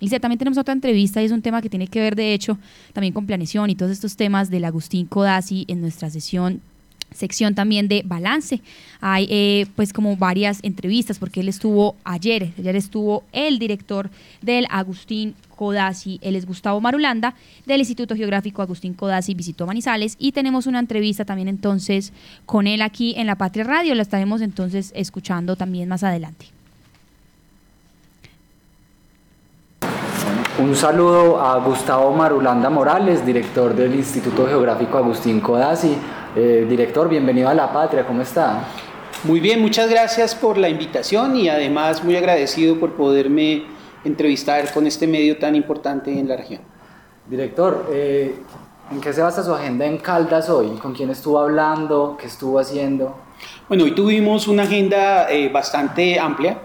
Lice, también tenemos otra entrevista y es un tema que tiene que ver, de hecho, también con planeación y todos estos temas del Agustín Codazzi en nuestra sesión sección también de balance. Hay eh, pues como varias entrevistas porque él estuvo ayer, ayer estuvo el director del Agustín Codazzi, él es Gustavo Marulanda del Instituto Geográfico Agustín Codazzi, visitó Manizales y tenemos una entrevista también entonces con él aquí en La Patria Radio, la estaremos entonces escuchando también más adelante. Un saludo a Gustavo Marulanda Morales, director del Instituto Geográfico Agustín Codazzi. Eh, director, bienvenido a La Patria, ¿cómo está? Muy bien, muchas gracias por la invitación y además muy agradecido por poderme entrevistar con este medio tan importante en la región. Director, eh, ¿en qué se basa su agenda en Caldas hoy? ¿Con quién estuvo hablando? ¿Qué estuvo haciendo? Bueno, hoy tuvimos una agenda eh, bastante amplia.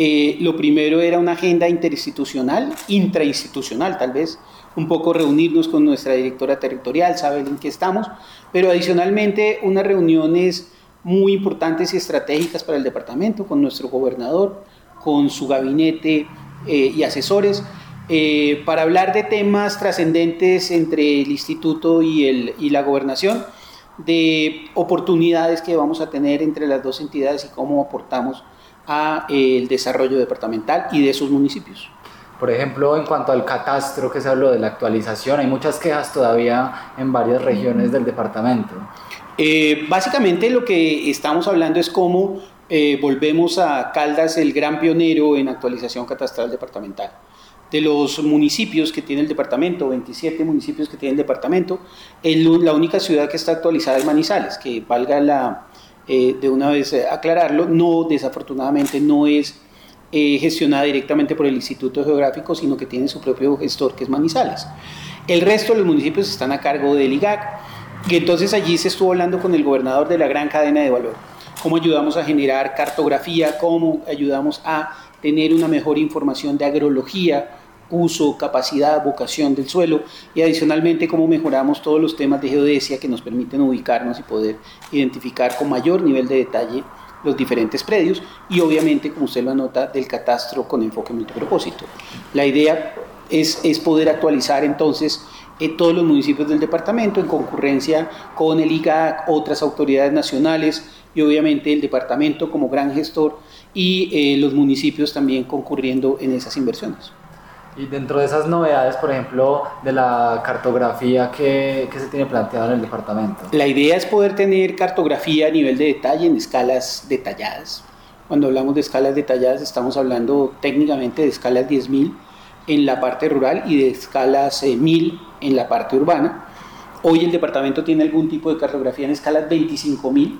Eh, lo primero era una agenda interinstitucional, intrainstitucional tal vez, un poco reunirnos con nuestra directora territorial, saber en qué estamos, pero adicionalmente unas reuniones muy importantes y estratégicas para el departamento con nuestro gobernador, con su gabinete eh, y asesores, eh, para hablar de temas trascendentes entre el instituto y, el, y la gobernación, de oportunidades que vamos a tener entre las dos entidades y cómo aportamos a eh, el desarrollo departamental y de sus municipios. Por ejemplo, en cuanto al catastro que se habló de la actualización, hay muchas quejas todavía en varias regiones del departamento. Eh, básicamente lo que estamos hablando es cómo eh, volvemos a Caldas el gran pionero en actualización catastral departamental. De los municipios que tiene el departamento, 27 municipios que tiene el departamento, el, la única ciudad que está actualizada es Manizales, que valga la, eh, de una vez eh, aclararlo, no, desafortunadamente no es eh, gestionada directamente por el Instituto Geográfico, sino que tiene su propio gestor, que es Manizales. El resto de los municipios están a cargo del IGAC, y entonces allí se estuvo hablando con el gobernador de la gran cadena de valor, cómo ayudamos a generar cartografía, cómo ayudamos a tener una mejor información de agrología, uso, capacidad, vocación del suelo y adicionalmente cómo mejoramos todos los temas de geodesia que nos permiten ubicarnos y poder identificar con mayor nivel de detalle los diferentes predios y obviamente, como usted lo anota, del catastro con enfoque multipropósito. La idea es, es poder actualizar entonces eh, todos los municipios del departamento en concurrencia con el IGAC, otras autoridades nacionales y obviamente el departamento como gran gestor y eh, los municipios también concurriendo en esas inversiones. Y dentro de esas novedades, por ejemplo, de la cartografía que, que, se tiene planteado en el departamento. La idea es poder tener cartografía a nivel de detalle en escalas detalladas. Cuando hablamos de escalas detalladas estamos hablando técnicamente de escalas 10.000 en la parte rural y de escalas 1.000 eh, en la parte urbana. Hoy el departamento tiene algún tipo de cartografía en escalas 25.000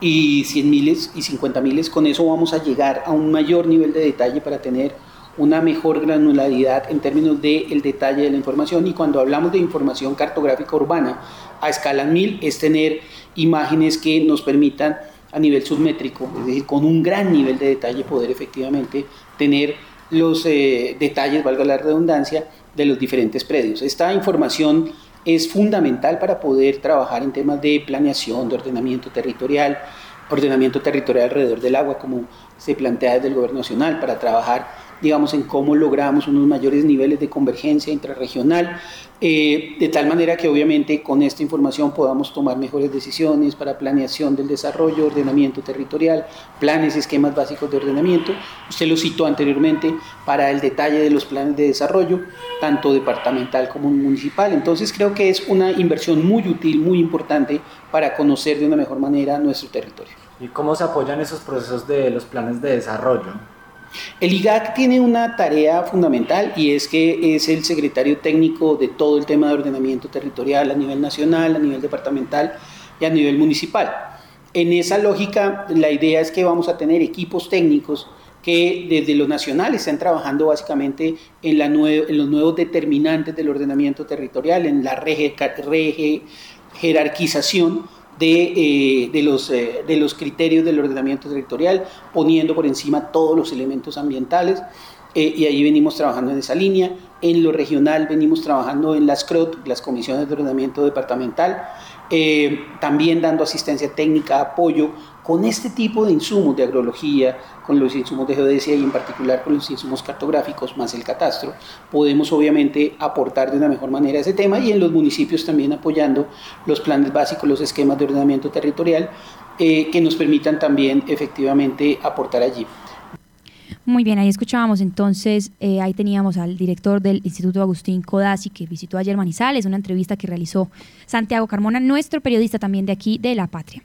y 100.000 y 50.000. Con eso vamos a llegar a un mayor nivel de detalle para tener una mejor granularidad en términos del el detalle de la información y cuando hablamos de información cartográfica urbana a escala 1000 es tener imágenes que nos permitan a nivel submétrico, es decir, con un gran nivel de detalle poder efectivamente tener los eh, detalles, valga la redundancia, de los diferentes predios. Esta información es fundamental para poder trabajar en temas de planeación, de ordenamiento territorial, ordenamiento territorial alrededor del agua, como se plantea desde el Gobierno Nacional, para trabajar digamos, en cómo logramos unos mayores niveles de convergencia intrarregional, eh, de tal manera que obviamente con esta información podamos tomar mejores decisiones para planeación del desarrollo, ordenamiento territorial, planes y esquemas básicos de ordenamiento. Usted lo citó anteriormente para el detalle de los planes de desarrollo, tanto departamental como municipal. Entonces creo que es una inversión muy útil, muy importante para conocer de una mejor manera nuestro territorio. ¿Y cómo se apoyan esos procesos de los planes de desarrollo? El IGAC tiene una tarea fundamental y es que es el secretario técnico de todo el tema de ordenamiento territorial a nivel nacional, a nivel departamental y a nivel municipal. En esa lógica, la idea es que vamos a tener equipos técnicos que desde lo nacional están trabajando básicamente en, los nuevos determinantes del ordenamiento territorial, en la jerarquización de, eh, los, eh, de los criterios del ordenamiento territorial, poniendo por encima todos los elementos ambientales. Eh, y ahí venimos trabajando en esa línea. En lo regional venimos trabajando en las CROT, las comisiones de ordenamiento departamental, también dando asistencia técnica, apoyo con este tipo de insumos de agrología, con los insumos de geodesia y en particular con los insumos cartográficos más el catastro, podemos obviamente aportar de una mejor manera ese tema y en los municipios también apoyando los planes básicos, los esquemas de ordenamiento territorial eh, que nos permitan también efectivamente aportar allí. Muy bien, ahí escuchábamos entonces, eh, ahí teníamos al director del Instituto Agustín Codazzi que visitó ayer Manizales, una entrevista que realizó Santiago Carmona, nuestro periodista también de aquí de La Patria.